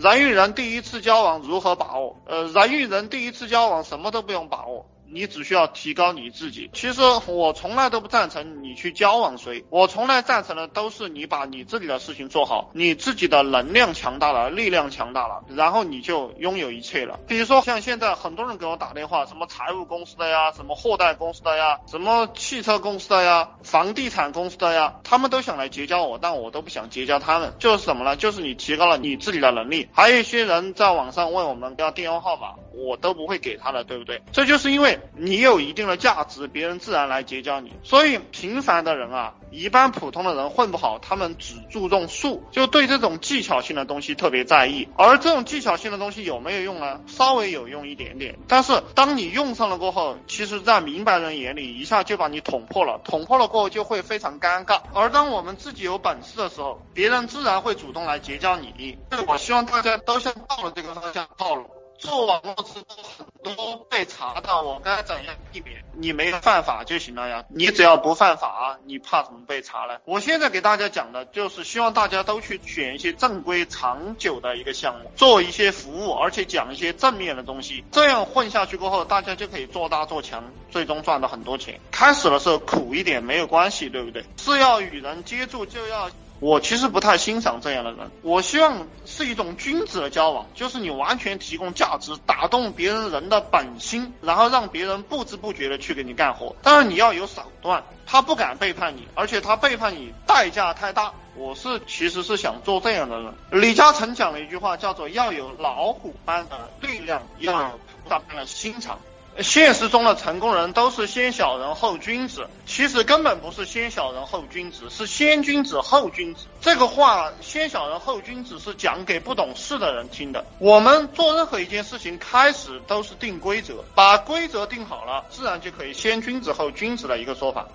人与人第一次交往如何把握？呃，人与人第一次交往什么都不用把握。你只需要提高你自己。其实我从来都不赞成你去交往谁，我从来赞成的都是你把你自己的事情做好，你自己的能量强大了，力量强大了，然后你就拥有一切了。比如说像现在很多人给我打电话，什么财务公司的呀，什么货代公司的呀，什么汽车公司的呀，房地产公司的呀，他们都想来结交我，但我都不想结交他们。就是什么呢？就是你提高了你自己的能力。还有一些人在网上问我们要电话号码，我都不会给他的，对不对？这就是因为。你有一定的价值，别人自然来结交你。所以平凡的人啊，一般普通的人混不好，他们只注重术，就对这种技巧性的东西特别在意。而这种技巧性的东西有没有用呢？稍微有用一点点。但是当你用上了过后，其实，在明白人眼里，一下就把你捅破了。捅破了过后，就会非常尴尬。而当我们自己有本事的时候，别人自然会主动来结交你。我希望大家都向到了这个方向靠拢。做网络直播很多被查到，我该怎样避免？你没犯法就行了呀，你只要不犯法，你怕什么被查呢？我现在给大家讲的就是希望大家都去选一些正规、长久的一个项目，做一些服务，而且讲一些正面的东西，这样混下去过后，大家就可以做大做强，最终赚到很多钱。开始的时候苦一点没有关系，对不对？是要与人接触，就要。我其实不太欣赏这样的人，我希望是一种君子的交往，就是你完全提供价值，打动别人人的本心，然后让别人不知不觉的去给你干活。但是你要有手段，他不敢背叛你，而且他背叛你代价太大。我是其实是想做这样的人。李嘉诚讲了一句话，叫做要有老虎般的力量，要有菩萨般的心肠。现实中的成功人都是先小人后君子，其实根本不是先小人后君子，是先君子后君子。这个话“先小人后君子”是讲给不懂事的人听的。我们做任何一件事情，开始都是定规则，把规则定好了，自然就可以先君子后君子的一个说法。